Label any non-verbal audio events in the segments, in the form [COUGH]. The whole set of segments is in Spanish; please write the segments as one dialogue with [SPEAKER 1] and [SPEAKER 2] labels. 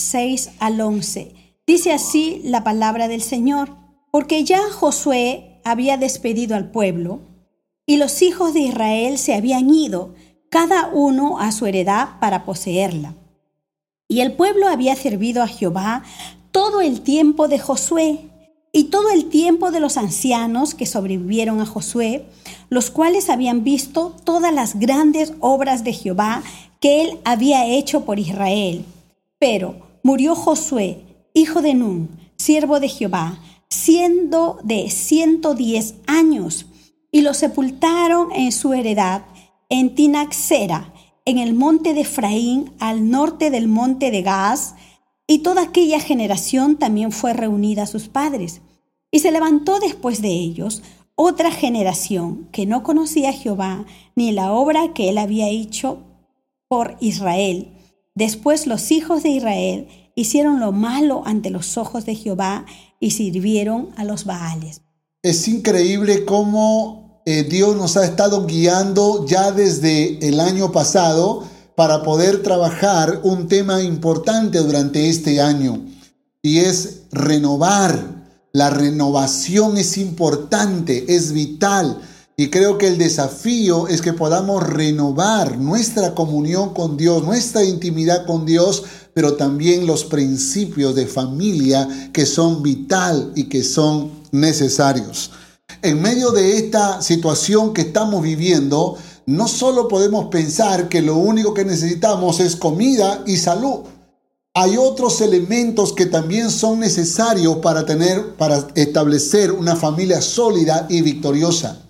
[SPEAKER 1] 6 al 11. Dice así la palabra del Señor, porque ya Josué había despedido al pueblo y los hijos de Israel se habían ido, cada uno a su heredad para poseerla. Y el pueblo había servido a Jehová todo el tiempo de Josué y todo el tiempo de los ancianos que sobrevivieron a Josué, los cuales habían visto todas las grandes obras de Jehová que él había hecho por Israel. Pero murió Josué, hijo de Nun, siervo de Jehová, siendo de ciento diez años, y lo sepultaron en su heredad en Tinaxera, en el monte de Efraín, al norte del monte de Gaz, y toda aquella generación también fue reunida a sus padres. Y se levantó después de ellos otra generación que no conocía a Jehová ni la obra que él había hecho por Israel Después los hijos de Israel hicieron lo malo ante los ojos de Jehová y sirvieron a los Baales.
[SPEAKER 2] Es increíble cómo eh, Dios nos ha estado guiando ya desde el año pasado para poder trabajar un tema importante durante este año y es renovar. La renovación es importante, es vital. Y creo que el desafío es que podamos renovar nuestra comunión con Dios, nuestra intimidad con Dios, pero también los principios de familia que son vital y que son necesarios. En medio de esta situación que estamos viviendo, no solo podemos pensar que lo único que necesitamos es comida y salud. Hay otros elementos que también son necesarios para tener para establecer una familia sólida y victoriosa.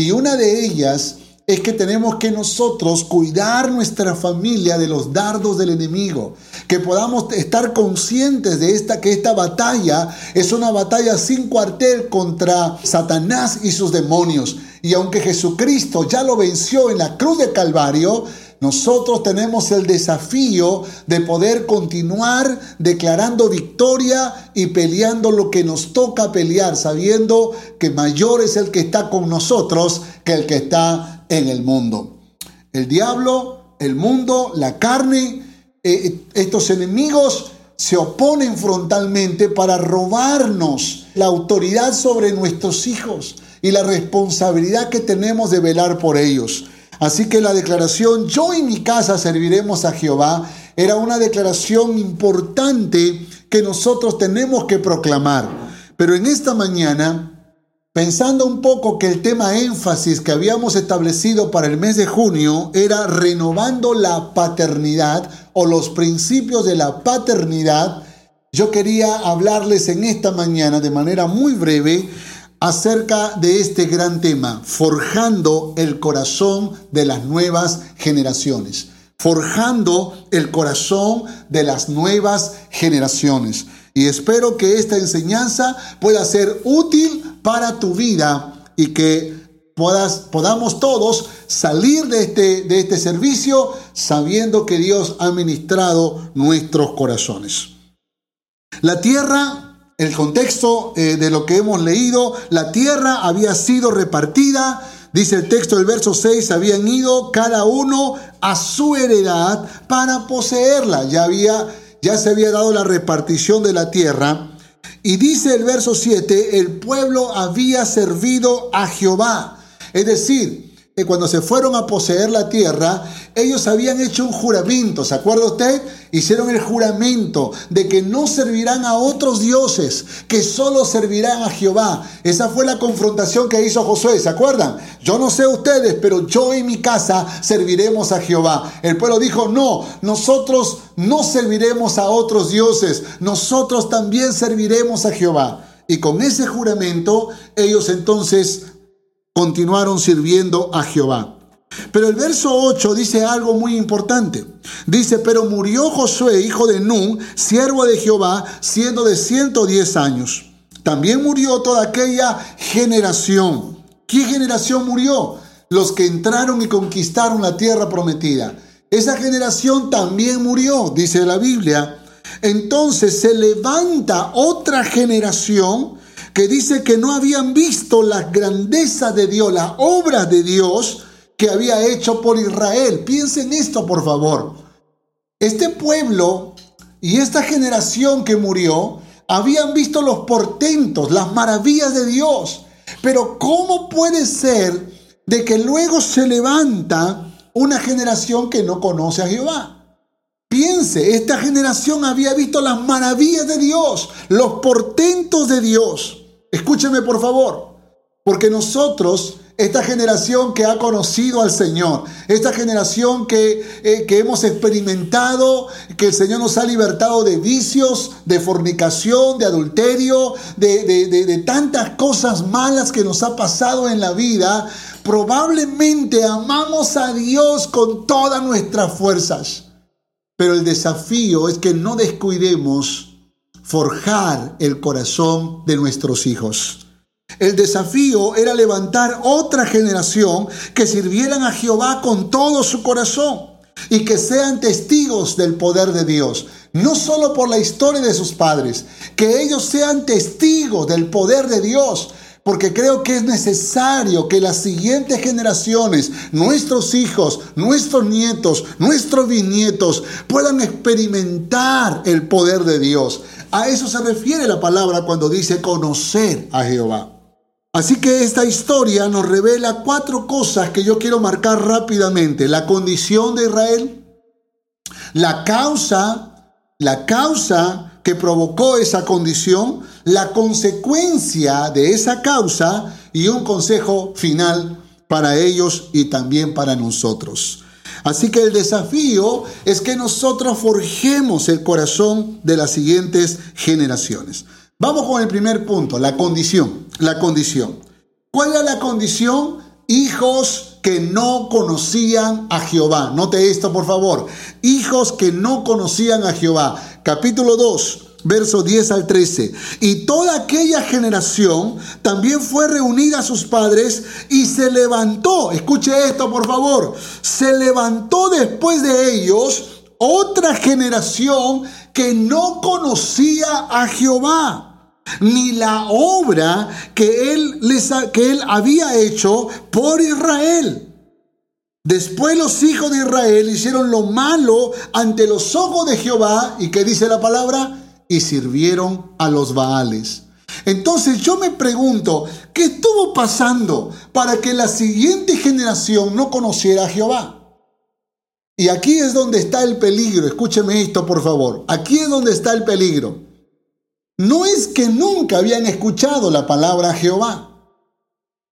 [SPEAKER 2] Y una de ellas es que tenemos que nosotros cuidar nuestra familia de los dardos del enemigo, que podamos estar conscientes de esta que esta batalla es una batalla sin cuartel contra Satanás y sus demonios. Y aunque Jesucristo ya lo venció en la cruz de Calvario, nosotros tenemos el desafío de poder continuar declarando victoria y peleando lo que nos toca pelear, sabiendo que mayor es el que está con nosotros que el que está en el mundo. El diablo, el mundo, la carne, eh, estos enemigos se oponen frontalmente para robarnos la autoridad sobre nuestros hijos y la responsabilidad que tenemos de velar por ellos. Así que la declaración, yo y mi casa serviremos a Jehová, era una declaración importante que nosotros tenemos que proclamar. Pero en esta mañana, pensando un poco que el tema énfasis que habíamos establecido para el mes de junio era renovando la paternidad o los principios de la paternidad, yo quería hablarles en esta mañana de manera muy breve acerca de este gran tema, forjando el corazón de las nuevas generaciones. Forjando el corazón de las nuevas generaciones. Y espero que esta enseñanza pueda ser útil para tu vida y que puedas, podamos todos salir de este, de este servicio sabiendo que Dios ha ministrado nuestros corazones. La tierra el contexto eh, de lo que hemos leído, la tierra había sido repartida, dice el texto del verso 6, habían ido cada uno a su heredad para poseerla. Ya había ya se había dado la repartición de la tierra. Y dice el verso 7, el pueblo había servido a Jehová. Es decir, cuando se fueron a poseer la tierra, ellos habían hecho un juramento, ¿se acuerda usted? Hicieron el juramento de que no servirán a otros dioses, que solo servirán a Jehová. Esa fue la confrontación que hizo Josué, ¿se acuerdan? Yo no sé ustedes, pero yo y mi casa serviremos a Jehová. El pueblo dijo, no, nosotros no serviremos a otros dioses, nosotros también serviremos a Jehová. Y con ese juramento ellos entonces continuaron sirviendo a Jehová. Pero el verso 8 dice algo muy importante. Dice, pero murió Josué, hijo de Nun, siervo de Jehová, siendo de 110 años. También murió toda aquella generación. ¿Qué generación murió? Los que entraron y conquistaron la tierra prometida. Esa generación también murió, dice la Biblia. Entonces se levanta otra generación que dice que no habían visto la grandeza de Dios, las obras de Dios que había hecho por Israel. Piensen esto, por favor. Este pueblo y esta generación que murió habían visto los portentos, las maravillas de Dios. Pero ¿cómo puede ser de que luego se levanta una generación que no conoce a Jehová? Piense, esta generación había visto las maravillas de Dios, los portentos de Dios. Escúcheme por favor, porque nosotros esta generación que ha conocido al Señor, esta generación que, eh, que, hemos experimentado, que el Señor nos ha libertado de vicios, de fornicación, de adulterio, de, de tantas cosas malas que nos ha pasado en la vida, probablemente amamos a Dios con todas nuestras fuerzas. Pero el desafío es que no descuidemos forjar el corazón de nuestros hijos. El desafío era levantar otra generación que sirvieran a Jehová con todo su corazón y que sean testigos del poder de Dios, no solo por la historia de sus padres, que ellos sean testigos del poder de Dios, porque creo que es necesario que las siguientes generaciones, nuestros hijos, nuestros nietos, nuestros bisnietos, puedan experimentar el poder de Dios. A eso se refiere la palabra cuando dice conocer a Jehová. Así que esta historia nos revela cuatro cosas que yo quiero marcar rápidamente. La condición de Israel, la causa, la causa que provocó esa condición, la consecuencia de esa causa y un consejo final para ellos y también para nosotros. Así que el desafío es que nosotros forjemos el corazón de las siguientes generaciones. Vamos con el primer punto, la condición. La condición. ¿Cuál era la condición? Hijos que no conocían a Jehová. Note esto, por favor. Hijos que no conocían a Jehová. Capítulo 2, versos 10 al 13. Y toda aquella generación también fue reunida a sus padres y se levantó. Escuche esto, por favor. Se levantó después de ellos otra generación que no conocía a Jehová ni la obra que él, les, que él había hecho por Israel. Después los hijos de Israel hicieron lo malo ante los ojos de Jehová, y que dice la palabra, y sirvieron a los Baales. Entonces yo me pregunto, ¿qué estuvo pasando para que la siguiente generación no conociera a Jehová? Y aquí es donde está el peligro, escúcheme esto por favor, aquí es donde está el peligro no es que nunca habían escuchado la palabra Jehová.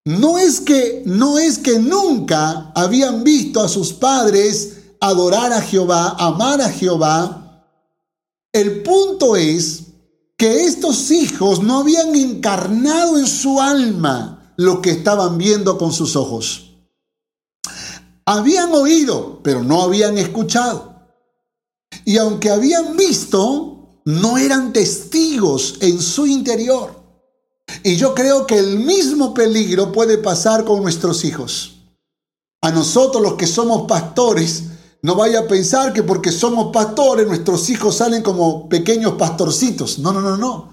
[SPEAKER 2] No es que no es que nunca habían visto a sus padres adorar a Jehová, amar a Jehová. El punto es que estos hijos no habían encarnado en su alma lo que estaban viendo con sus ojos. Habían oído, pero no habían escuchado. Y aunque habían visto, no eran testigos en su interior. Y yo creo que el mismo peligro puede pasar con nuestros hijos. A nosotros los que somos pastores, no vaya a pensar que porque somos pastores nuestros hijos salen como pequeños pastorcitos. No, no, no, no.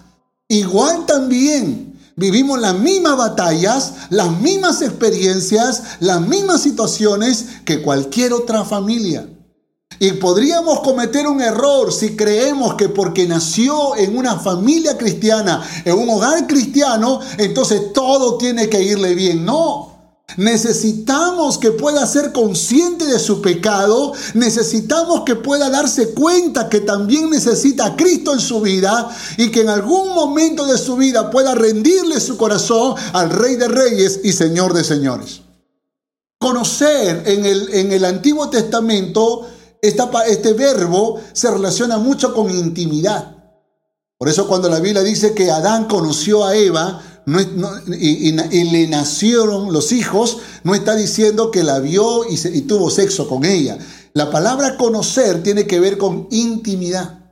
[SPEAKER 2] Igual también vivimos las mismas batallas, las mismas experiencias, las mismas situaciones que cualquier otra familia. Y podríamos cometer un error si creemos que porque nació en una familia cristiana, en un hogar cristiano, entonces todo tiene que irle bien. No. Necesitamos que pueda ser consciente de su pecado, necesitamos que pueda darse cuenta que también necesita a Cristo en su vida y que en algún momento de su vida pueda rendirle su corazón al Rey de Reyes y Señor de Señores. Conocer en el, en el Antiguo Testamento este verbo se relaciona mucho con intimidad. Por eso cuando la Biblia dice que Adán conoció a Eva, y, le nacieron los hijos, no está diciendo que la vio y, y tuvo sexo con ella. La palabra conocer tiene que ver con intimidad.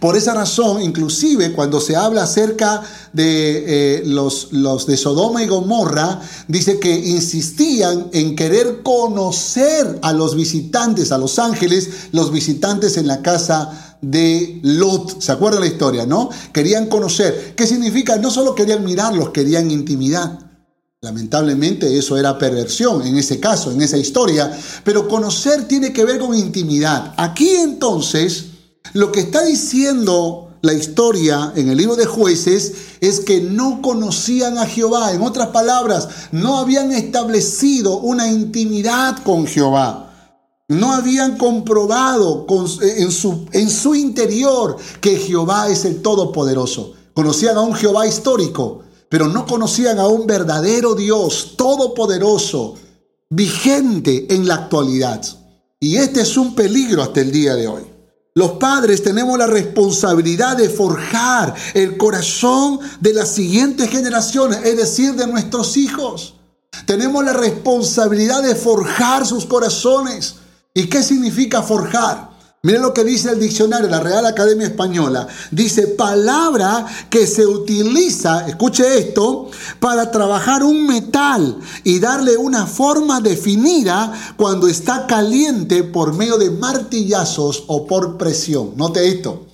[SPEAKER 2] Por esa razón, inclusive cuando se habla acerca de eh, los, los de Sodoma y Gomorra, dice que insistían en querer conocer a los visitantes, a los ángeles, los visitantes en la casa de Lot. ¿Se acuerdan la historia, no? Querían conocer. ¿Qué significa? No solo querían mirarlos, querían intimidad. Lamentablemente eso era perversión en ese caso, en esa historia, pero conocer tiene que ver con intimidad. Aquí entonces lo que está diciendo la historia en el libro de jueces es que no conocían a Jehová. En otras palabras, no habían establecido una intimidad con Jehová. No habían comprobado en, su, en su interior que Jehová es el Todopoderoso. Conocían a un Jehová histórico, pero no conocían a un verdadero Dios todopoderoso, vigente en la actualidad. Y este es un peligro hasta el día de hoy. Los padres tenemos la responsabilidad de forjar el corazón de las siguientes generaciones, es decir, de nuestros hijos. Tenemos la responsabilidad de forjar sus corazones. ¿Y qué significa forjar? Miren lo que dice el diccionario, la Real Academia Española. Dice palabra que se utiliza, escuche esto, para trabajar un metal y darle una forma definida cuando está caliente por medio de martillazos o por presión. Note esto.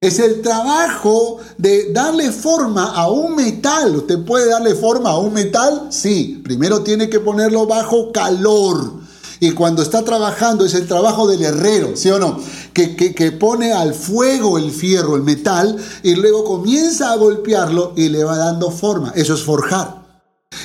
[SPEAKER 2] Es el trabajo de darle forma a un metal. ¿Usted puede darle forma a un metal? Sí. Primero tiene que ponerlo bajo calor. Y cuando está trabajando es el trabajo del herrero, ¿sí o no? Que, que, pone al fuego el fierro, el metal, y luego comienza a golpearlo y le va dando forma. Eso es forjar.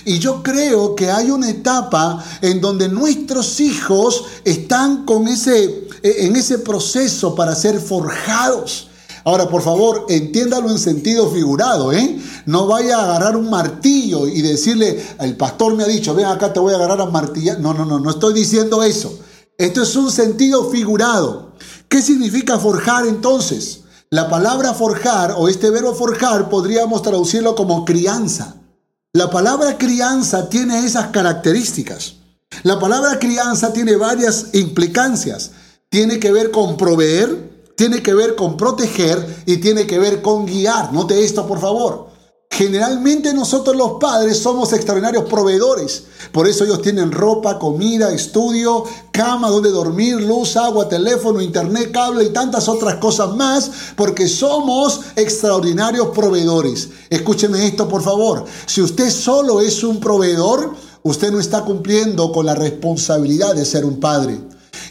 [SPEAKER 2] Y yo creo que hay una etapa en donde nuestros hijos están con ese, en ese proceso para ser forjados. Ahora, por favor, entiéndalo en sentido figurado, ¿eh? No vaya a agarrar un martillo y decirle, el pastor me ha dicho, ven acá, te voy a agarrar a martillar. No, no, no, no estoy diciendo eso. Esto es un sentido figurado. ¿Qué significa forjar entonces? La palabra forjar o este verbo forjar podríamos traducirlo como crianza. La palabra crianza tiene esas características. La palabra crianza tiene varias implicancias. Tiene que ver con proveer, tiene que ver con proteger y tiene que ver con guiar. Note esto, por favor. Generalmente nosotros los padres somos extraordinarios proveedores. Por eso ellos tienen ropa, comida, estudio, cama donde dormir, luz, agua, teléfono, internet, cable y tantas otras cosas más, porque somos extraordinarios proveedores. Escúcheme esto, por favor. Si usted solo es un proveedor, usted no está cumpliendo con la responsabilidad de ser un padre.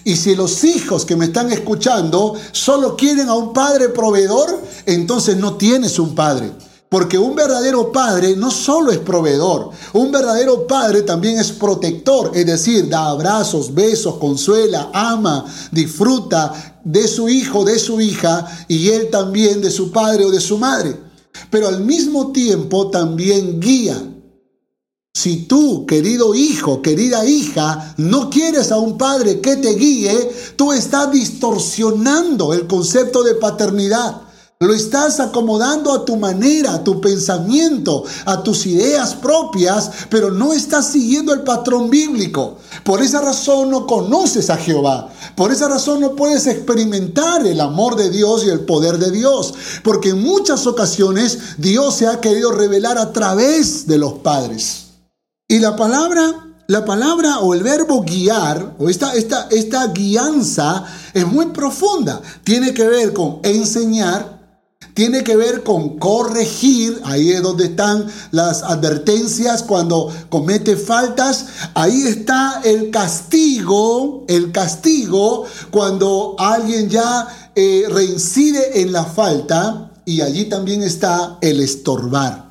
[SPEAKER 2] Y si los hijos que me están escuchando solo quieren a un padre proveedor, entonces no tienes un padre. Porque un verdadero padre no solo es proveedor, un verdadero padre también es protector, es decir, da abrazos, besos, consuela, ama, disfruta de su hijo, de su hija y él también de su padre o de su madre. Pero al mismo tiempo también guía, si tú, querido hijo, querida hija, no quieres a un padre que te guíe, tú estás distorsionando el concepto de paternidad. Lo estás acomodando a tu manera, a tu pensamiento, a tus ideas propias, pero no estás siguiendo el patrón bíblico. Por esa razón no conoces a Jehová. Por esa razón no puedes experimentar el amor de Dios y el poder de Dios. Porque en muchas ocasiones Dios se ha querido revelar a través de los padres. Y la palabra, la palabra o el verbo guiar, o esta, esta, esta guianza es muy profunda. Tiene que ver con enseñar, tiene que ver con corregir, ahí es donde están las advertencias cuando comete faltas, ahí está el castigo, el castigo cuando alguien ya eh, reincide en la falta y allí también está el estorbar.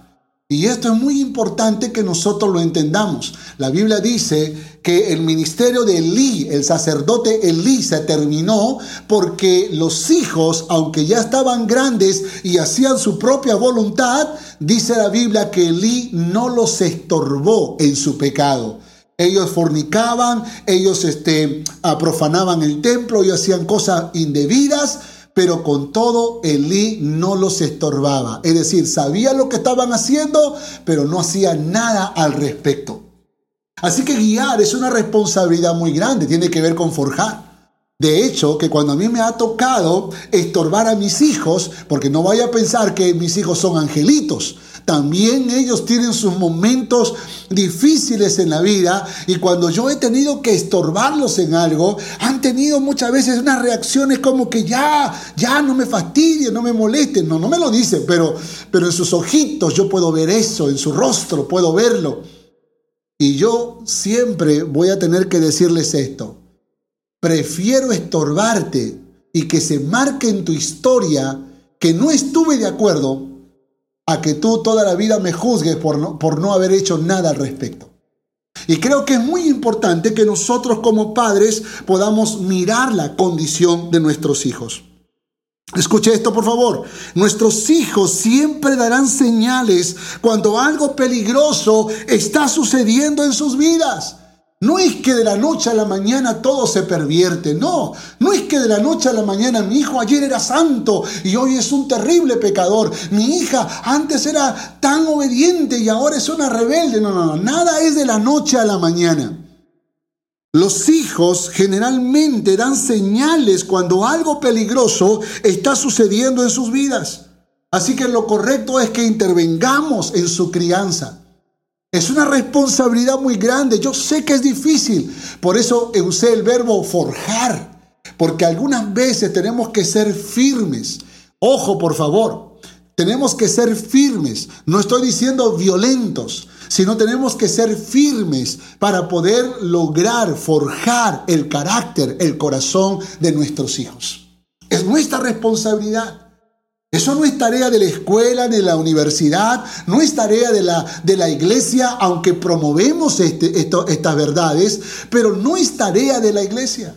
[SPEAKER 2] Y esto es muy importante que nosotros lo entendamos. La Biblia dice que el ministerio de Elí, el sacerdote Elí, se terminó porque los hijos, aunque ya estaban grandes y hacían su propia voluntad, dice la Biblia que Elí no los estorbó en su pecado. Ellos fornicaban, ellos este, profanaban el templo y hacían cosas indebidas, pero con todo Elí no los estorbaba. Es decir, sabía lo que estaban haciendo, pero no hacía nada al respecto. Así que guiar es una responsabilidad muy grande, tiene que ver con forjar. De hecho, que cuando a mí me ha tocado estorbar a mis hijos, porque no vaya a pensar que mis hijos son angelitos, también ellos tienen sus momentos difíciles en la vida y cuando yo he tenido que estorbarlos en algo, han tenido muchas veces unas reacciones como que ya, ya no me fastidien, no me molesten. No, no me lo dicen, pero, pero en sus ojitos yo puedo ver eso, en su rostro puedo verlo. Y yo siempre voy a tener que decirles esto. Prefiero estorbarte y que se marque en tu historia que no estuve de acuerdo a que tú toda la vida me juzgues por no, por no haber hecho nada al respecto. Y creo que es muy importante que nosotros como padres podamos mirar la condición de nuestros hijos. Escuche esto, por favor. Nuestros hijos siempre darán señales cuando algo peligroso está sucediendo en sus vidas. No es que de la noche a la mañana todo se pervierte, no. No es que de la noche a la mañana mi hijo ayer era santo y hoy es un terrible pecador. Mi hija antes era tan obediente y ahora es una rebelde. No, no, no. Nada es de la noche a la mañana. Los hijos generalmente dan señales cuando algo peligroso está sucediendo en sus vidas. Así que lo correcto es que intervengamos en su crianza. Es una responsabilidad muy grande. Yo sé que es difícil. Por eso usé el verbo forjar. Porque algunas veces tenemos que ser firmes. Ojo, por favor. Tenemos que ser firmes. No estoy diciendo violentos, sino tenemos que ser firmes para poder lograr forjar el carácter, el corazón de nuestros hijos. Es nuestra responsabilidad. Eso no es tarea de la escuela, de la universidad, no es tarea de la, de la iglesia, aunque promovemos este, estas verdades, pero no es tarea de la iglesia.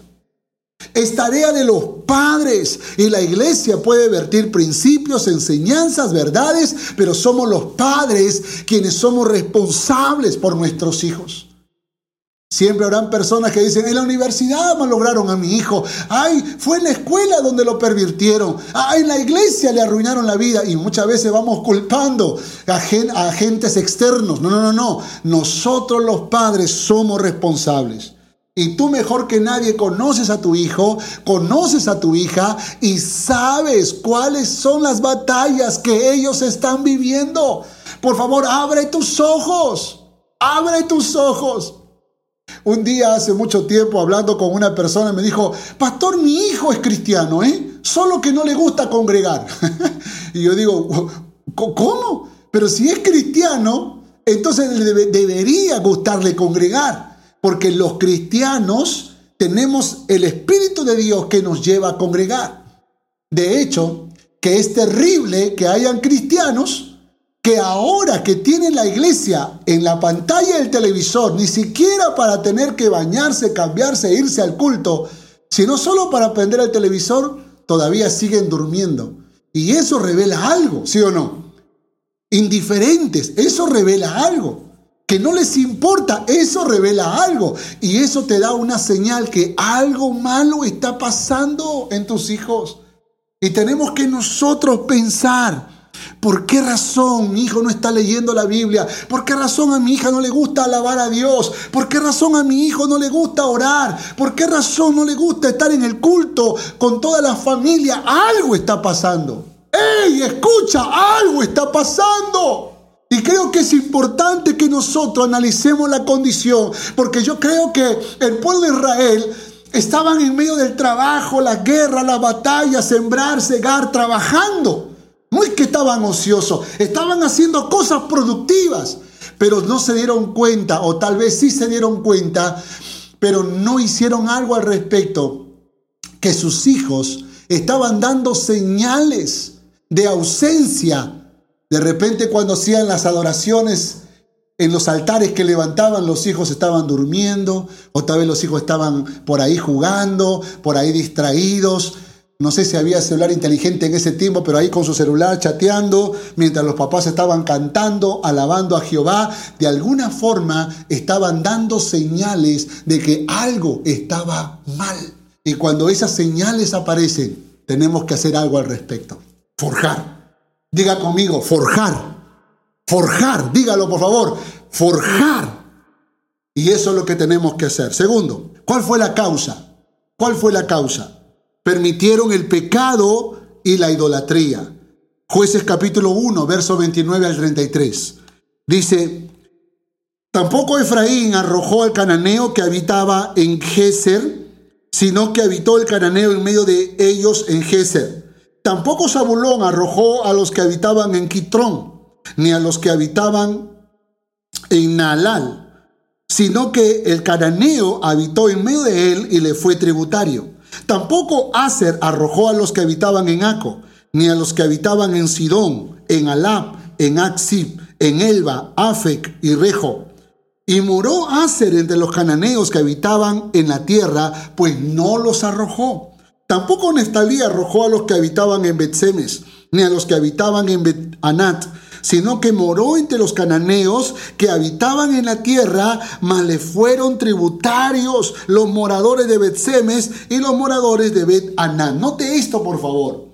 [SPEAKER 2] Es tarea de los padres y la iglesia puede vertir principios, enseñanzas, verdades, pero somos los padres quienes somos responsables por nuestros hijos. Siempre habrán personas que dicen, en la universidad lograron a mi hijo, ay, fue en la escuela donde lo pervirtieron, ay, en la iglesia le arruinaron la vida y muchas veces vamos culpando a, a agentes externos. No, no, no, no, nosotros los padres somos responsables. Y tú mejor que nadie conoces a tu hijo, conoces a tu hija y sabes cuáles son las batallas que ellos están viviendo. Por favor, abre tus ojos, abre tus ojos. Un día hace mucho tiempo hablando con una persona me dijo, pastor, mi hijo es cristiano, ¿eh? Solo que no le gusta congregar. [LAUGHS] y yo digo, ¿cómo? Pero si es cristiano, entonces debería gustarle congregar, porque los cristianos tenemos el Espíritu de Dios que nos lleva a congregar. De hecho, que es terrible que hayan cristianos que ahora que tienen la iglesia en la pantalla del televisor, ni siquiera para tener que bañarse, cambiarse irse al culto, sino solo para prender el televisor, todavía siguen durmiendo. Y eso revela algo, ¿sí o no? Indiferentes, eso revela algo. Que no les importa, eso revela algo. Y eso te da una señal que algo malo está pasando en tus hijos. Y tenemos que nosotros pensar, ¿Por qué razón mi hijo no está leyendo la Biblia? ¿Por qué razón a mi hija no le gusta alabar a Dios? ¿Por qué razón a mi hijo no le gusta orar? ¿Por qué razón no le gusta estar en el culto con toda la familia? Algo está pasando. ¡Ey, escucha! Algo está pasando. Y creo que es importante que nosotros analicemos la condición, porque yo creo que el pueblo de Israel estaban en medio del trabajo, la guerra, la batalla, sembrar, cegar, trabajando. No es que estaban ociosos, estaban haciendo cosas productivas, pero no se dieron cuenta, o tal vez sí se dieron cuenta, pero no hicieron algo al respecto, que sus hijos estaban dando señales de ausencia. De repente cuando hacían las adoraciones en los altares que levantaban, los hijos estaban durmiendo, o tal vez los hijos estaban por ahí jugando, por ahí distraídos, no sé si había celular inteligente en ese tiempo, pero ahí con su celular chateando, mientras los papás estaban cantando, alabando a Jehová, de alguna forma estaban dando señales de que algo estaba mal. Y cuando esas señales aparecen, tenemos que hacer algo al respecto. Forjar. Diga conmigo, forjar. Forjar, dígalo por favor, forjar. Y eso es lo que tenemos que hacer. Segundo, ¿cuál fue la causa? ¿Cuál fue la causa? Permitieron el pecado y la idolatría. Jueces capítulo 1, verso 29 al 33. Dice, tampoco Efraín arrojó al cananeo que habitaba en Geser, sino que habitó el cananeo en medio de ellos en Geser. Tampoco Zabulón arrojó a los que habitaban en Quitrón, ni a los que habitaban en Naalal, sino que el cananeo habitó en medio de él y le fue tributario. Tampoco Aser arrojó a los que habitaban en Aco, ni a los que habitaban en Sidón, en Alab, en Aksib, en Elba, Afec y Rejo. Y moró Aser entre los cananeos que habitaban en la tierra, pues no los arrojó. Tampoco Neftalí arrojó a los que habitaban en Betsemes, ni a los que habitaban en Bet Anat, sino que moró entre los cananeos que habitaban en la tierra, mas le fueron tributarios los moradores de Bet-Semes y los moradores de Bet-Anat. Note esto, por favor.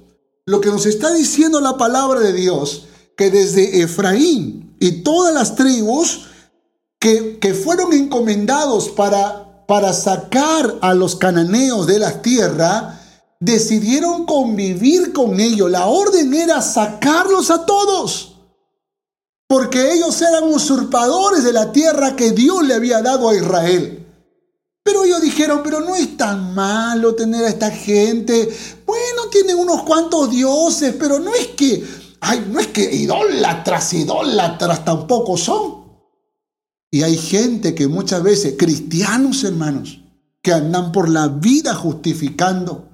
[SPEAKER 2] Lo que nos está diciendo la palabra de Dios, que desde Efraín y todas las tribus que, que fueron encomendados para, para sacar a los cananeos de la tierra, decidieron convivir con ellos. La orden era sacarlos a todos porque ellos eran usurpadores de la tierra que Dios le había dado a Israel. Pero ellos dijeron, pero no es tan malo tener a esta gente. Bueno, tienen unos cuantos dioses, pero no es que, ay, no es que idólatras, idólatras tampoco son. Y hay gente que muchas veces, cristianos hermanos, que andan por la vida justificando.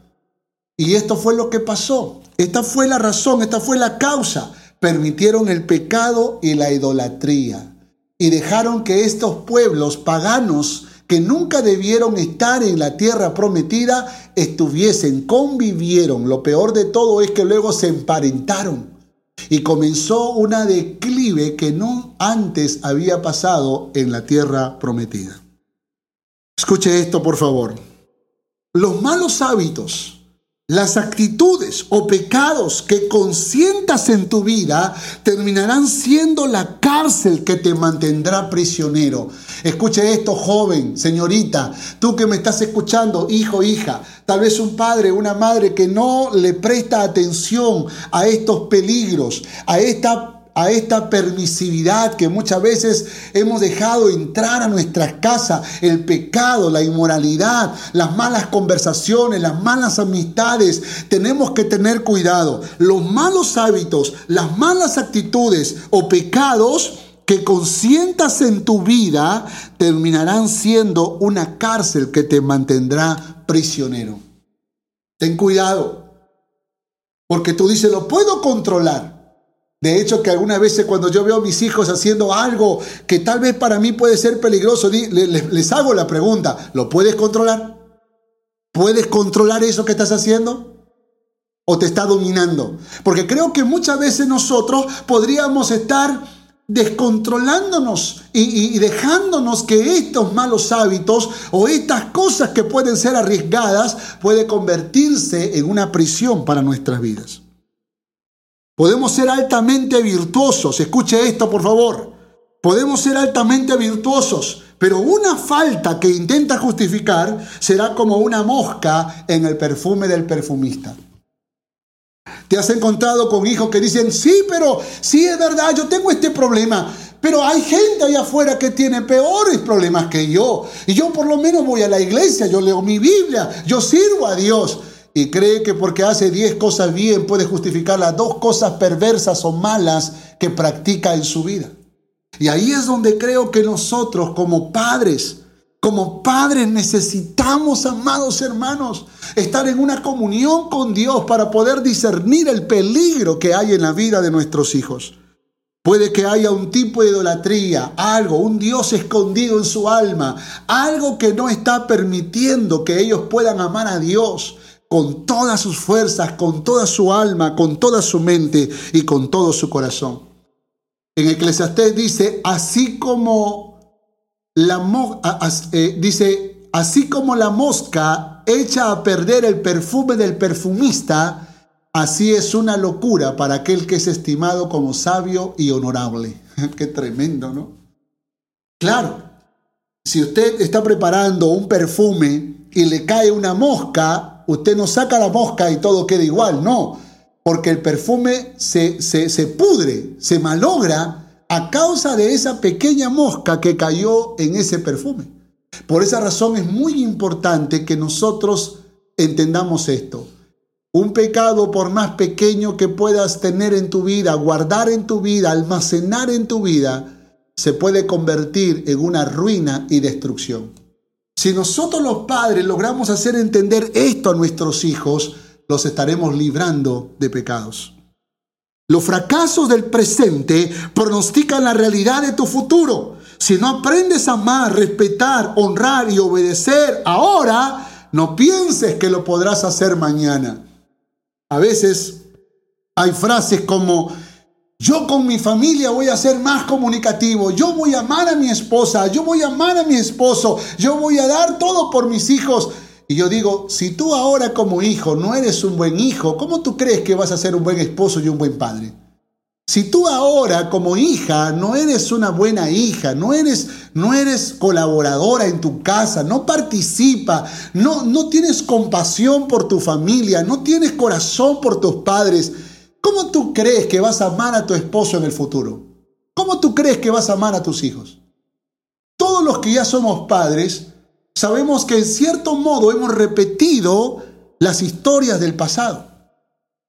[SPEAKER 2] Y esto fue lo que pasó. Esta fue la razón, esta fue la causa permitieron el pecado y la idolatría y dejaron que estos pueblos paganos que nunca debieron estar en la tierra prometida estuviesen, convivieron. Lo peor de todo es que luego se emparentaron y comenzó una declive que no antes había pasado en la tierra prometida. Escuche esto, por favor. Los malos hábitos las actitudes o pecados que consientas en tu vida terminarán siendo la cárcel que te mantendrá prisionero. Escuche esto, joven, señorita, tú que me estás escuchando, hijo, hija, tal vez un padre, una madre que no le presta atención a estos peligros, a esta a esta permisividad que muchas veces hemos dejado entrar a nuestras casas, el pecado, la inmoralidad, las malas conversaciones, las malas amistades. Tenemos que tener cuidado. Los malos hábitos, las malas actitudes o pecados que consientas en tu vida terminarán siendo una cárcel que te mantendrá prisionero. Ten cuidado, porque tú dices, lo puedo controlar. De hecho, que algunas veces cuando yo veo a mis hijos haciendo algo que tal vez para mí puede ser peligroso, les hago la pregunta, ¿lo puedes controlar? ¿Puedes controlar eso que estás haciendo? ¿O te está dominando? Porque creo que muchas veces nosotros podríamos estar descontrolándonos y, dejándonos que estos malos hábitos o estas cosas que pueden ser arriesgadas puede convertirse en una prisión para nuestras vidas. Podemos ser altamente virtuosos, escuche esto por favor. Podemos ser altamente virtuosos, pero una falta que intenta justificar será como una mosca en el perfume del perfumista. Te has encontrado con hijos que dicen, sí, pero sí es verdad, yo tengo este problema, pero hay gente allá afuera que tiene peores problemas que yo. Y yo por lo menos voy a la iglesia, yo leo mi Biblia, yo sirvo a Dios y cree que porque hace 10 cosas bien puede justificar las dos cosas perversas o malas que practica en su vida. Y ahí es donde creo que nosotros como padres, como padres necesitamos, amados hermanos, estar en una comunión con Dios para poder discernir el peligro que hay en la vida de nuestros hijos. Puede que haya un tipo de idolatría, algo, un Dios escondido en su alma, algo que no está permitiendo que ellos puedan amar a Dios con todas sus fuerzas, con toda su alma, con toda su mente y con todo su corazón. En Eclesiastés dice, así como la, eh, dice, así como la mosca mosca echa a perder el perfume del perfumista, así es una locura para aquel que es estimado como sabio y honorable. [LAUGHS] Qué tremendo, ¿no? Claro, si usted está preparando un perfume y le cae una mosca, usted no saca la mosca y todo queda igual, no, porque el perfume se, se, se pudre, se malogra a causa de esa pequeña mosca que cayó en ese perfume. Por esa razón es muy importante que nosotros entendamos esto. Un pecado, por más pequeño que puedas tener en tu vida, guardar en tu vida, almacenar en tu vida, se puede convertir en una ruina y destrucción. Si nosotros los padres logramos hacer entender esto a nuestros hijos, los estaremos librando de pecados. Los fracasos del presente pronostican la realidad de tu futuro. Si no aprendes a amar, respetar, honrar y obedecer ahora, no pienses que lo podrás hacer mañana. A veces hay frases como, yo con mi familia voy a ser más comunicativo, yo voy a amar a mi esposa, yo voy a amar a mi esposo, yo voy a dar todo por mis hijos. Y yo digo, si tú ahora como hijo no eres un buen hijo, ¿cómo tú crees que vas a ser un buen esposo y un buen padre? Si tú ahora como hija no eres una buena hija, no eres, no eres colaboradora en tu casa, no participa, no, no tienes compasión por tu familia, no tienes corazón por tus padres, ¿cómo tú crees que vas a amar a tu esposo en el futuro? ¿Cómo tú crees que vas a amar a tus hijos? Todos los que ya somos padres sabemos que en cierto modo hemos repetido las historias del pasado.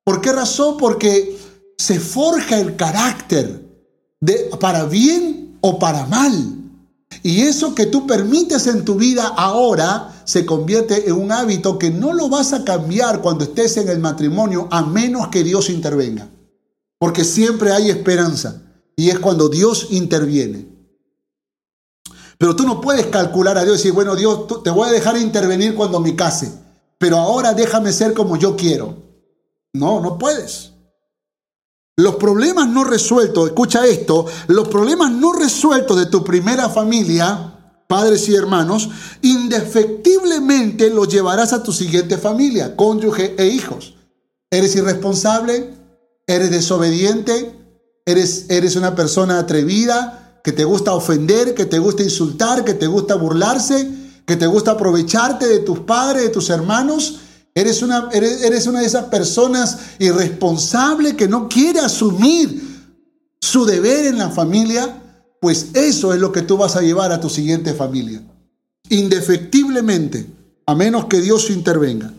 [SPEAKER 2] ¿Por qué razón? Porque se forja el carácter de, para bien o para mal. Y eso que tú permites en tu vida ahora se convierte en un hábito que no lo vas a cambiar cuando estés en el matrimonio a menos que Dios intervenga. Porque siempre hay esperanza y es cuando Dios interviene. Pero tú no puedes calcular a Dios y decir, bueno, Dios, te voy a dejar intervenir cuando me case, pero ahora déjame ser como yo quiero. No, no puedes. Los problemas no resueltos, escucha esto, los problemas no resueltos de tu primera familia, padres y hermanos, indefectiblemente los llevarás a tu siguiente familia, cónyuge e hijos. ¿Eres irresponsable? ¿Eres desobediente? ¿Eres, eres una persona atrevida? ¿Que te gusta ofender? ¿Que te gusta insultar? ¿Que te gusta burlarse? ¿Que te gusta aprovecharte de tus padres, de tus hermanos? Eres una, eres, una de esas personas irresponsables que no quiere asumir su deber en la familia, pues eso es lo que tú vas a llevar a tu siguiente familia. Indefectiblemente, a menos que Dios intervenga.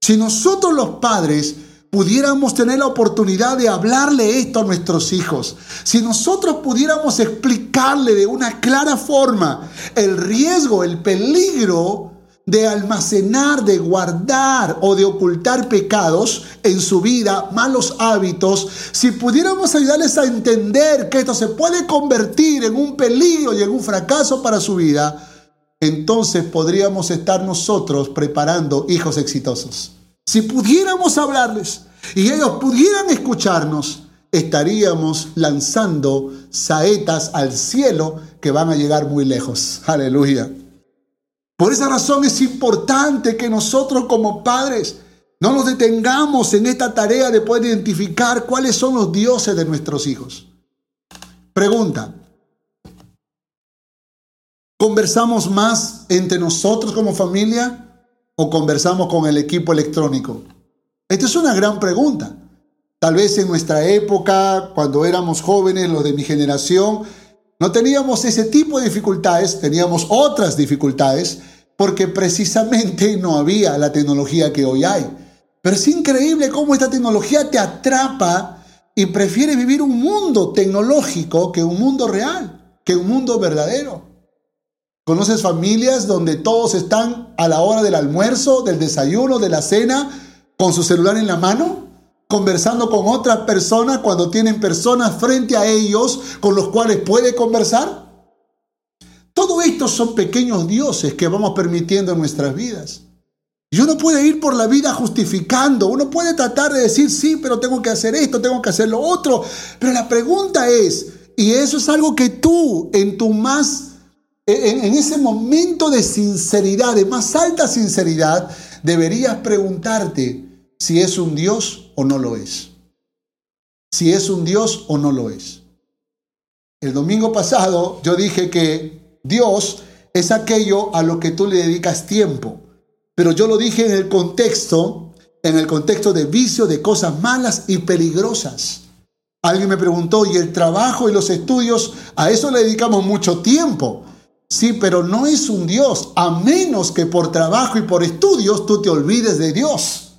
[SPEAKER 2] Si nosotros los padres pudiéramos tener la oportunidad de hablarle esto a nuestros hijos, si nosotros pudiéramos explicarle de una clara forma el riesgo, el peligro de almacenar, de guardar o de ocultar pecados en su vida, malos hábitos, si pudiéramos ayudarles a entender que esto se puede convertir en un peligro y en un fracaso para su vida, entonces podríamos estar nosotros preparando hijos exitosos. Si pudiéramos hablarles y ellos pudieran escucharnos, estaríamos lanzando saetas al cielo que van a llegar muy lejos. Aleluya. Por esa razón es importante que nosotros como padres no nos detengamos en esta tarea de poder identificar cuáles son los dioses de nuestros hijos. Pregunta. ¿Conversamos más entre nosotros como familia o conversamos con el equipo electrónico? Esta es una gran pregunta. Tal vez en nuestra época, cuando éramos jóvenes, los de mi generación, no teníamos ese tipo de dificultades, teníamos otras dificultades, porque precisamente no había la tecnología que hoy hay. Pero es increíble cómo esta tecnología te atrapa y prefiere vivir un mundo tecnológico que un mundo real, que un mundo verdadero. ¿Conoces familias donde todos están a la hora del almuerzo, del desayuno, de la cena, con su celular en la mano? Conversando con otras personas cuando tienen personas frente a ellos con los cuales puede conversar? Todo esto son pequeños dioses que vamos permitiendo en nuestras vidas. Y uno puede ir por la vida justificando, uno puede tratar de decir, sí, pero tengo que hacer esto, tengo que hacer lo otro. Pero la pregunta es, y eso es algo que tú en tu más en, en ese momento de sinceridad, de más alta sinceridad, deberías preguntarte si es un Dios o no lo es. Si es un Dios o no lo es. El domingo pasado yo dije que Dios es aquello a lo que tú le dedicas tiempo. Pero yo lo dije en el contexto, en el contexto de vicio, de cosas malas y peligrosas. Alguien me preguntó, ¿y el trabajo y los estudios? A eso le dedicamos mucho tiempo. Sí, pero no es un Dios, a menos que por trabajo y por estudios tú te olvides de Dios.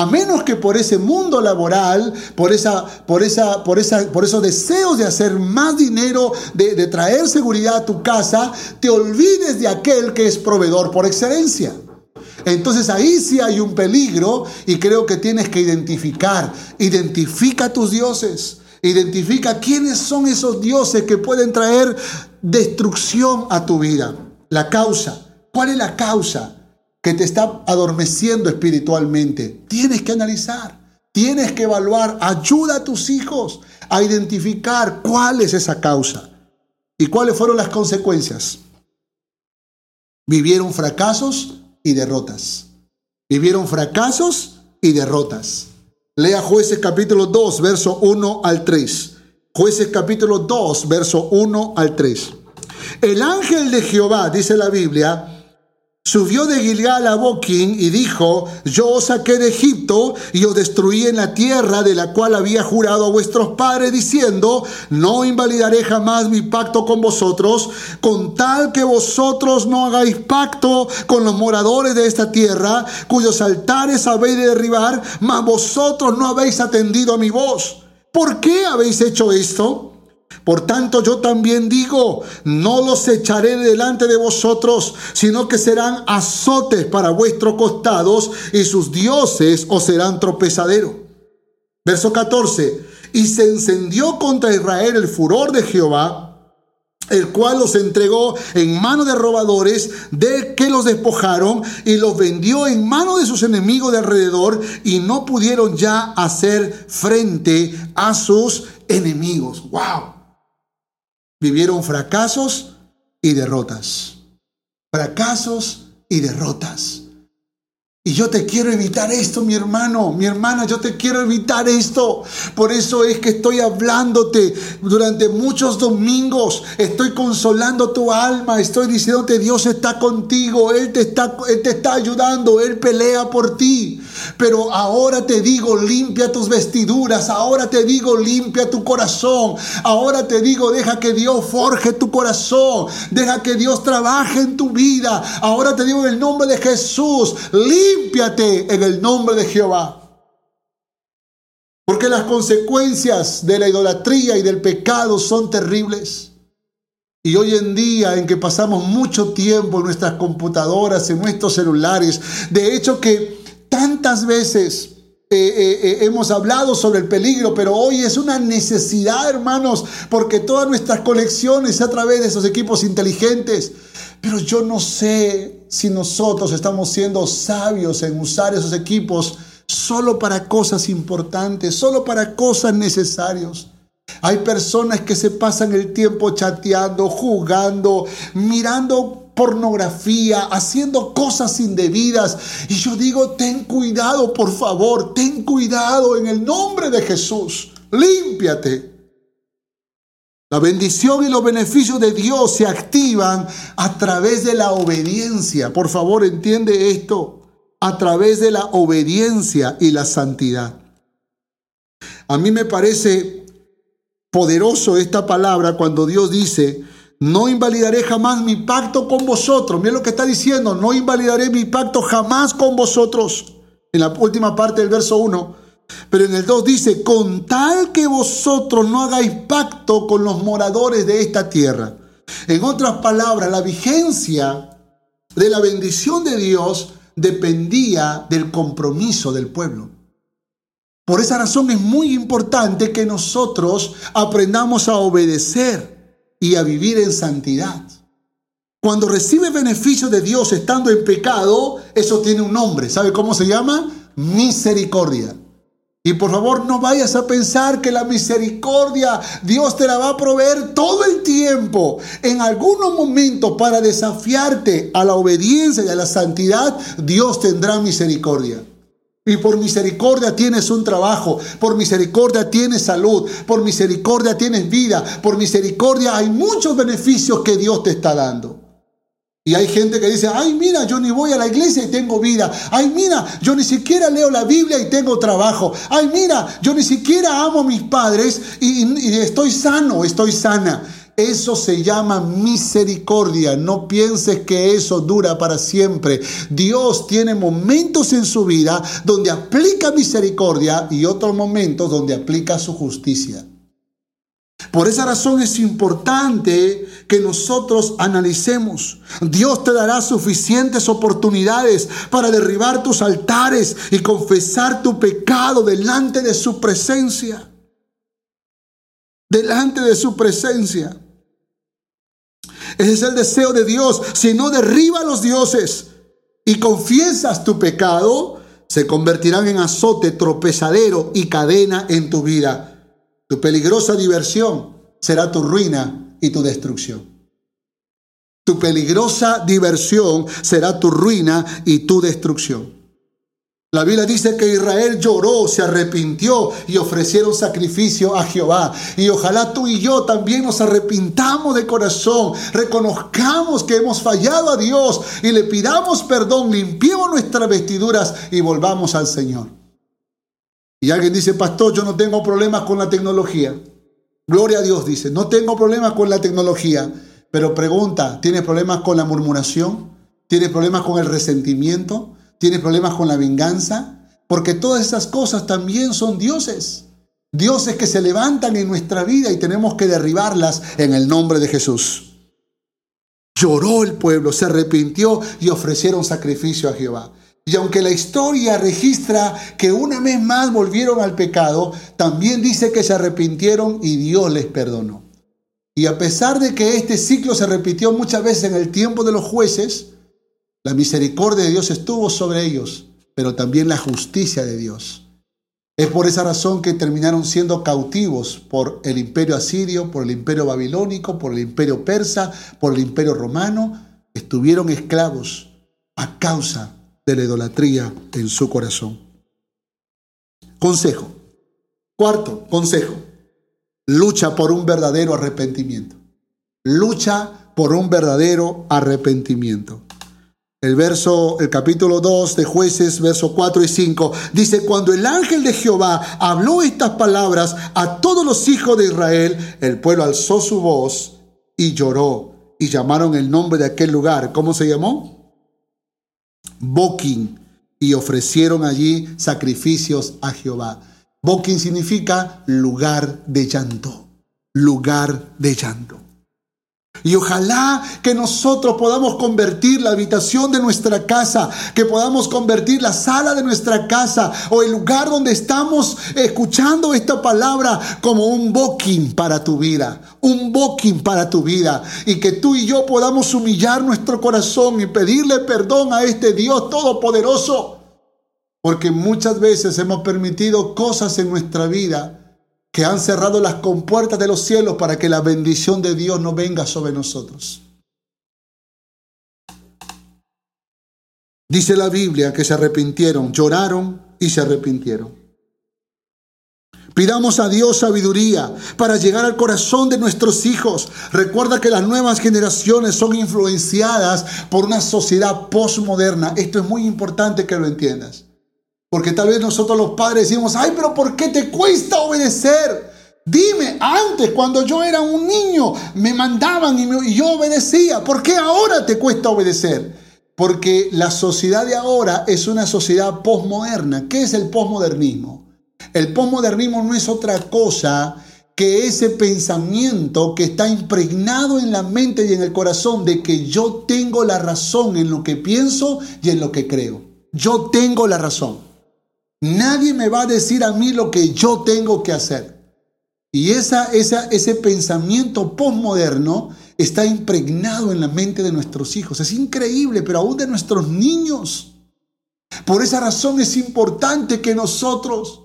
[SPEAKER 2] A menos que por ese mundo laboral, por, esa, por, esa, por, esa, por esos deseos de hacer más dinero, de, traer seguridad a tu casa, te olvides de aquel que es proveedor por excelencia. Entonces ahí sí hay un peligro y creo que tienes que identificar. Identifica tus dioses. Identifica quiénes son esos dioses que pueden traer destrucción a tu vida. La causa. ¿Cuál es la causa que te está adormeciendo espiritualmente? Tienes que analizar. Tienes que evaluar. Ayuda a tus hijos a identificar cuál es esa causa y cuáles fueron las consecuencias. Vivieron fracasos y derrotas. Vivieron fracasos y derrotas. Lea jueces capítulo 2, verso 1 al 3. Jueces capítulo 2, verso 1 al 3. El ángel de Jehová, dice la Biblia, Subió de Gilgal a Boquín y dijo, yo os saqué de Egipto y os destruí en la tierra de la cual había jurado a vuestros padres, diciendo, no invalidaré jamás mi pacto con vosotros, con tal que vosotros no hagáis pacto con los moradores de esta tierra, cuyos altares habéis de derribar, mas vosotros no habéis atendido a mi voz. ¿Por qué habéis hecho esto? Por tanto yo también digo, no los echaré delante de vosotros, sino que serán azotes para vuestros costados y sus dioses os serán tropezadero. Verso 14, y se encendió contra Israel el furor de Jehová, el cual los entregó en mano de robadores, de que los despojaron y los vendió en mano de sus enemigos de alrededor y no pudieron ya hacer frente a sus enemigos. ¡Wow! Vivieron fracasos y derrotas. Fracasos y derrotas. Y yo te quiero evitar esto, mi hermano, mi hermana, yo te quiero evitar esto. Por eso es que estoy hablándote durante muchos domingos. Estoy consolando tu alma. Estoy diciéndote, Dios está contigo. Él te está, Él te está ayudando. Él pelea por ti. Pero ahora te digo, limpia tus vestiduras. Ahora te digo, limpia tu corazón. Ahora te digo, deja que Dios forje tu corazón. Deja que Dios trabaje en tu vida. Ahora te digo en el nombre de Jesús, limpia límpiate en el nombre de Jehová. Porque las consecuencias de la idolatría y del pecado son terribles. Y hoy en día en que pasamos mucho tiempo en nuestras computadoras, en nuestros celulares, de hecho que tantas veces eh, eh, eh, hemos hablado sobre el peligro, pero hoy es una necesidad, hermanos, porque todas nuestras colecciones a través de esos equipos inteligentes, pero yo no sé si nosotros estamos siendo sabios en usar esos equipos solo para cosas importantes, solo para cosas necesarias. Hay personas que se pasan el tiempo chateando, jugando, mirando pornografía, haciendo cosas indebidas. Y yo digo, ten cuidado, por favor, ten cuidado en el nombre de Jesús. Límpiate. La bendición y los beneficios de Dios se activan a través de la obediencia. Por favor, entiende esto. A través de la obediencia y la santidad. A mí me parece poderoso esta palabra cuando Dios dice, no invalidaré jamás mi pacto con vosotros. Mira lo que está diciendo, no invalidaré mi pacto jamás con vosotros. En la última parte del verso 1, pero en el 2 dice, con tal que vosotros no hagáis pacto con los moradores de esta tierra. En otras palabras, la vigencia de la bendición de Dios dependía del compromiso del pueblo. Por esa razón es muy importante que nosotros aprendamos a obedecer y a vivir en santidad. Cuando recibe beneficio de Dios estando en pecado, eso tiene un nombre. ¿Sabe cómo se llama? Misericordia. Y por favor no vayas a pensar que la misericordia Dios te la va a proveer todo el tiempo. En algunos momentos para desafiarte a la obediencia y a la santidad, Dios tendrá misericordia. Y por misericordia tienes un trabajo, por misericordia tienes salud, por misericordia tienes vida, por misericordia hay muchos beneficios que Dios te está dando. Y hay gente que dice, ay mira, yo ni voy a la iglesia y tengo vida. Ay mira, yo ni siquiera leo la Biblia y tengo trabajo. Ay mira, yo ni siquiera amo a mis padres y, y estoy sano, estoy sana. Eso se llama misericordia. No pienses que eso dura para siempre. Dios tiene momentos en su vida donde aplica misericordia y otros momentos donde aplica su justicia. Por esa razón es importante que nosotros analicemos. Dios te dará suficientes oportunidades para derribar tus altares y confesar tu pecado delante de su presencia. Delante de su presencia. Ese es el deseo de Dios. Si no derriba a los dioses y confiesas tu pecado, se convertirán en azote, tropezadero y cadena en tu vida. Tu peligrosa diversión será tu ruina y tu destrucción. Tu peligrosa diversión será tu ruina y tu destrucción. La Biblia dice que Israel lloró, se arrepintió y ofrecieron sacrificio a Jehová. Y ojalá tú y yo también nos arrepintamos de corazón, reconozcamos que hemos fallado a Dios y le pidamos perdón, limpiemos nuestras vestiduras y volvamos al Señor. Y alguien dice, pastor, yo no tengo problemas con la tecnología. Gloria a Dios, dice, no tengo problemas con la tecnología. Pero pregunta, ¿tienes problemas con la murmuración? ¿Tienes problemas con el resentimiento? tiene problemas con la venganza, porque todas esas cosas también son dioses. Dioses que se levantan en nuestra vida y tenemos que derribarlas en el nombre de Jesús. Lloró el pueblo, se arrepintió y ofrecieron sacrificio a Jehová. Y aunque la historia registra que una vez más volvieron al pecado, también dice que se arrepintieron y Dios les perdonó. Y a pesar de que este ciclo se repitió muchas veces en el tiempo de los jueces, la misericordia de Dios estuvo sobre ellos, pero también la justicia de Dios. Es por esa razón que terminaron siendo cautivos por el imperio asirio, por el imperio babilónico, por el imperio persa, por el imperio romano. Estuvieron esclavos a causa de la idolatría en su corazón. Consejo. Cuarto, consejo. Lucha por un verdadero arrepentimiento. Lucha por un verdadero arrepentimiento. El verso, el capítulo 2 de jueces, verso 4 y 5, dice, cuando el ángel de Jehová habló estas palabras a todos los hijos de Israel, el pueblo alzó su voz y lloró y llamaron el nombre de aquel lugar. ¿Cómo se llamó? Boquín. Y ofrecieron allí sacrificios a Jehová. Boquín significa lugar de llanto. Lugar de llanto. Y ojalá que nosotros podamos convertir la habitación de nuestra casa, que podamos convertir la sala de nuestra casa o el lugar donde estamos escuchando esta palabra como un booking para tu vida, un booking para tu vida. Y que tú y yo podamos humillar nuestro corazón y pedirle perdón a este Dios todopoderoso. Porque muchas veces hemos permitido cosas en nuestra vida que han cerrado las compuertas de los cielos para que la bendición de Dios no venga sobre nosotros. Dice la Biblia que se arrepintieron, lloraron y se arrepintieron. Pidamos a Dios sabiduría para llegar al corazón de nuestros hijos. Recuerda que las nuevas generaciones son influenciadas por una sociedad postmoderna. Esto es muy importante que lo entiendas. Porque tal vez nosotros los padres decimos, ay, pero ¿por qué te cuesta obedecer? Dime, antes, cuando yo era un niño, me mandaban y, yo obedecía. ¿Por qué ahora te cuesta obedecer? Porque la sociedad de ahora es una sociedad posmoderna. ¿Qué es el posmodernismo? El posmodernismo no es otra cosa que ese pensamiento que está impregnado en la mente y en el corazón de que yo tengo la razón en lo que pienso y en lo que creo. Yo tengo la razón. Nadie me va a decir a mí lo que yo tengo que hacer. Y esa, ese pensamiento postmoderno está impregnado en la mente de nuestros hijos. Es increíble, pero aún de nuestros niños. Por esa razón es importante que nosotros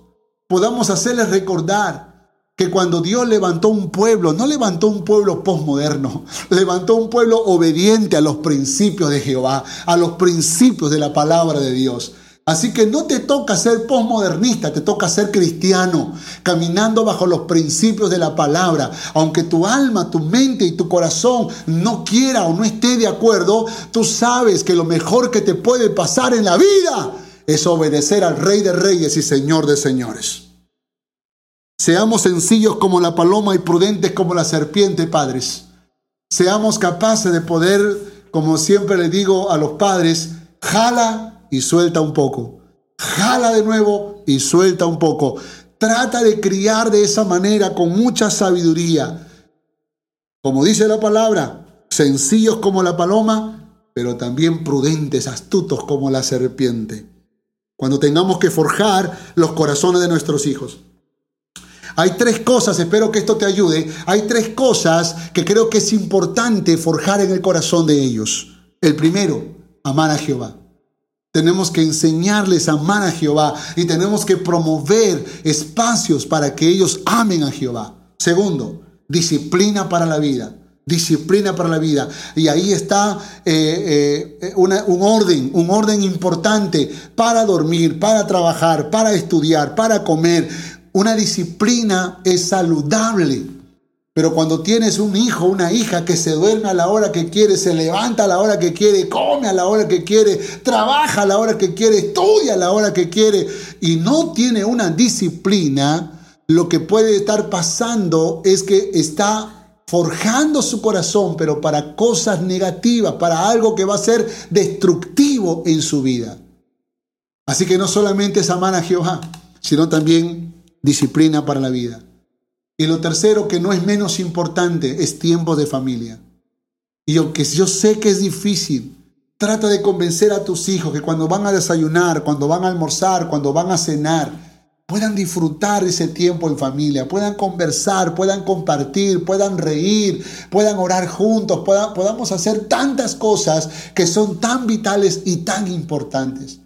[SPEAKER 2] podamos hacerles recordar que cuando Dios levantó un pueblo, no levantó un pueblo postmoderno, [LAUGHS] levantó un pueblo obediente a los principios de Jehová, a los principios de la palabra de Dios. Así que no te toca ser postmodernista, te toca ser cristiano, caminando bajo los principios de la palabra. Aunque tu alma, tu mente y tu corazón no quiera o no esté de acuerdo, tú sabes que lo mejor que te puede pasar en la vida es obedecer al Rey de Reyes y Señor de Señores. Seamos sencillos como la paloma y prudentes como la serpiente, padres. Seamos capaces de poder, como siempre le digo a los padres, jala y suelta un poco. Jala de nuevo y suelta un poco. Trata de criar de esa manera con mucha sabiduría. Como dice la palabra, sencillos como la paloma, pero también prudentes, astutos como la serpiente. Cuando tengamos que forjar los corazones de nuestros hijos. Hay tres cosas, espero que esto te ayude, hay tres cosas que creo que es importante forjar en el corazón de ellos. El primero, amar a Jehová. Tenemos que enseñarles a amar a Jehová y tenemos que promover espacios para que ellos amen a Jehová. Segundo, disciplina para la vida. Disciplina para la vida. Y ahí está eh, eh, un orden, un orden importante para dormir, para trabajar, para estudiar, para comer. Una disciplina es saludable. Pero cuando tienes un hijo, una hija que se duerme a la hora que quiere, se levanta a la hora que quiere, come a la hora que quiere, trabaja a la hora que quiere, estudia a la hora que quiere y no tiene una disciplina, lo que puede estar pasando es que está forjando su corazón, pero para cosas negativas, para algo que va a ser destructivo en su vida. Así que no solamente es amar a Jehová, sino también disciplina para la vida. Y lo tercero, que no es menos importante, es tiempo de familia. Y aunque yo sé que es difícil, trata de convencer a tus hijos que cuando van a desayunar, cuando van a almorzar, cuando van a cenar, puedan disfrutar ese tiempo en familia, puedan conversar, puedan compartir, puedan reír, puedan orar juntos, podamos hacer tantas cosas que son tan vitales y tan importantes.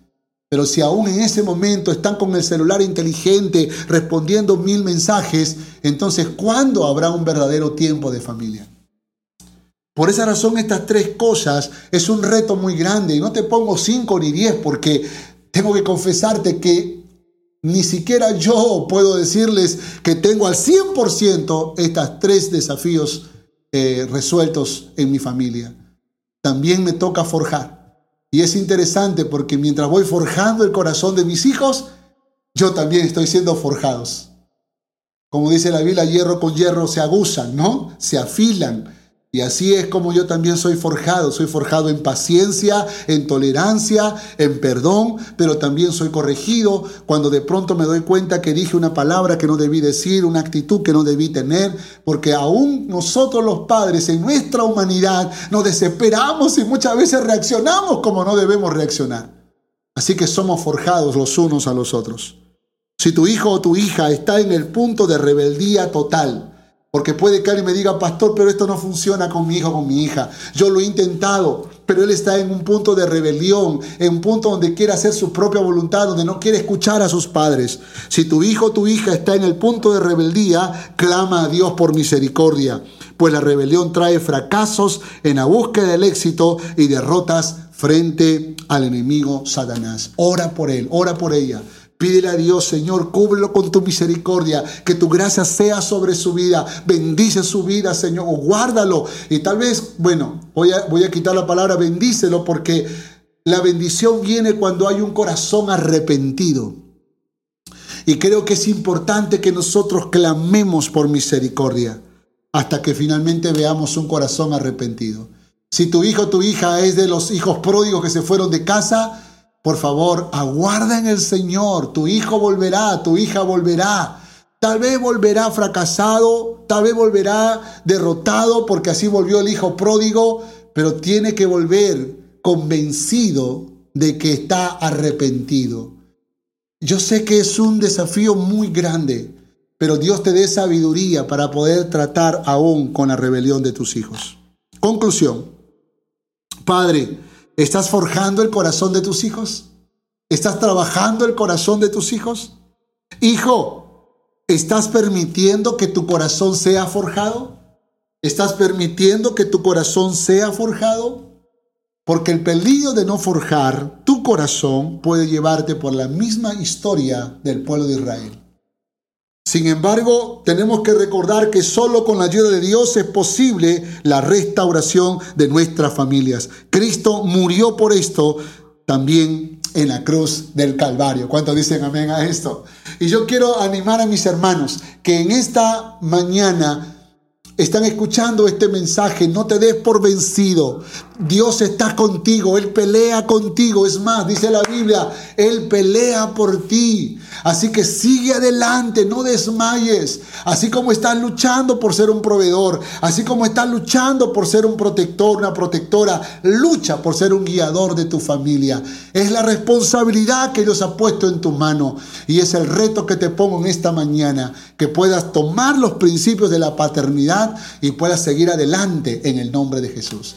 [SPEAKER 2] Pero si aún en ese momento están con el celular inteligente respondiendo mil mensajes, entonces ¿cuándo habrá un verdadero tiempo de familia? Por esa razón estas tres cosas es un reto muy grande y no te pongo cinco ni diez porque tengo que confesarte que ni siquiera yo puedo decirles que tengo al 100% estos tres desafíos eh, resueltos en mi familia. También me toca forjar. Y es interesante porque mientras voy forjando el corazón de mis hijos, yo también estoy siendo forjados. Como dice la Biblia, hierro con hierro se aguzan, ¿no? Se afilan. Y así es como yo también soy forjado. Soy forjado en paciencia, en tolerancia, en perdón, pero también soy corregido cuando de pronto me doy cuenta que dije una palabra que no debí decir, una actitud que no debí tener, porque aún nosotros los padres en nuestra humanidad nos desesperamos y muchas veces reaccionamos como no debemos reaccionar. Así que somos forjados los unos a los otros. Si tu hijo o tu hija está en el punto de rebeldía total, porque puede que alguien me diga, pastor, pero esto no funciona con mi hijo o con mi hija. Yo lo he intentado, pero él está en un punto de rebelión, en un punto donde quiere hacer su propia voluntad, donde no quiere escuchar a sus padres. Si tu hijo o tu hija está en el punto de rebeldía, clama a Dios por misericordia, pues la rebelión trae fracasos en la búsqueda del éxito y derrotas frente al enemigo Satanás. Ora por él, ora por ella. Pídele a Dios, Señor, cúbrelo con tu misericordia, que tu gracia sea sobre su vida. Bendice su vida, Señor, o guárdalo. Y tal vez, bueno, voy a, voy a quitar la palabra bendícelo porque la bendición viene cuando hay un corazón arrepentido. Y creo que es importante que nosotros clamemos por misericordia hasta que finalmente veamos un corazón arrepentido. Si tu hijo o tu hija es de los hijos pródigos que se fueron de casa, por favor, aguarda en el Señor. Tu hijo volverá, tu hija volverá. Tal vez volverá fracasado, tal vez volverá derrotado porque así volvió el hijo pródigo, pero tiene que volver convencido de que está arrepentido. Yo sé que es un desafío muy grande, pero Dios te dé sabiduría para poder tratar aún con la rebelión de tus hijos. Conclusión. Padre, ¿Estás forjando el corazón de tus hijos? ¿Estás trabajando el corazón de tus hijos? Hijo, ¿estás permitiendo que tu corazón sea forjado? ¿Estás permitiendo que tu corazón sea forjado? Porque el peligro de no forjar tu corazón puede llevarte por la misma historia del pueblo de Israel. Sin embargo, tenemos que recordar que solo con la ayuda de Dios es posible la restauración de nuestras familias. Cristo murió por esto también en la cruz del Calvario. ¿Cuántos dicen amén a esto? Y yo quiero animar a mis hermanos que en esta mañana están escuchando este mensaje, no te des por vencido. Dios está contigo, Él pelea contigo. Es más, dice la Biblia, Él pelea por ti. Así que sigue adelante, no desmayes. Así como estás luchando por ser un proveedor, así como estás luchando por ser un protector, una protectora, lucha por ser un guiador de tu familia. Es la responsabilidad que Dios ha puesto en tu mano y es el reto que te pongo en esta mañana, que puedas tomar los principios de la paternidad y puedas seguir adelante en el nombre de Jesús.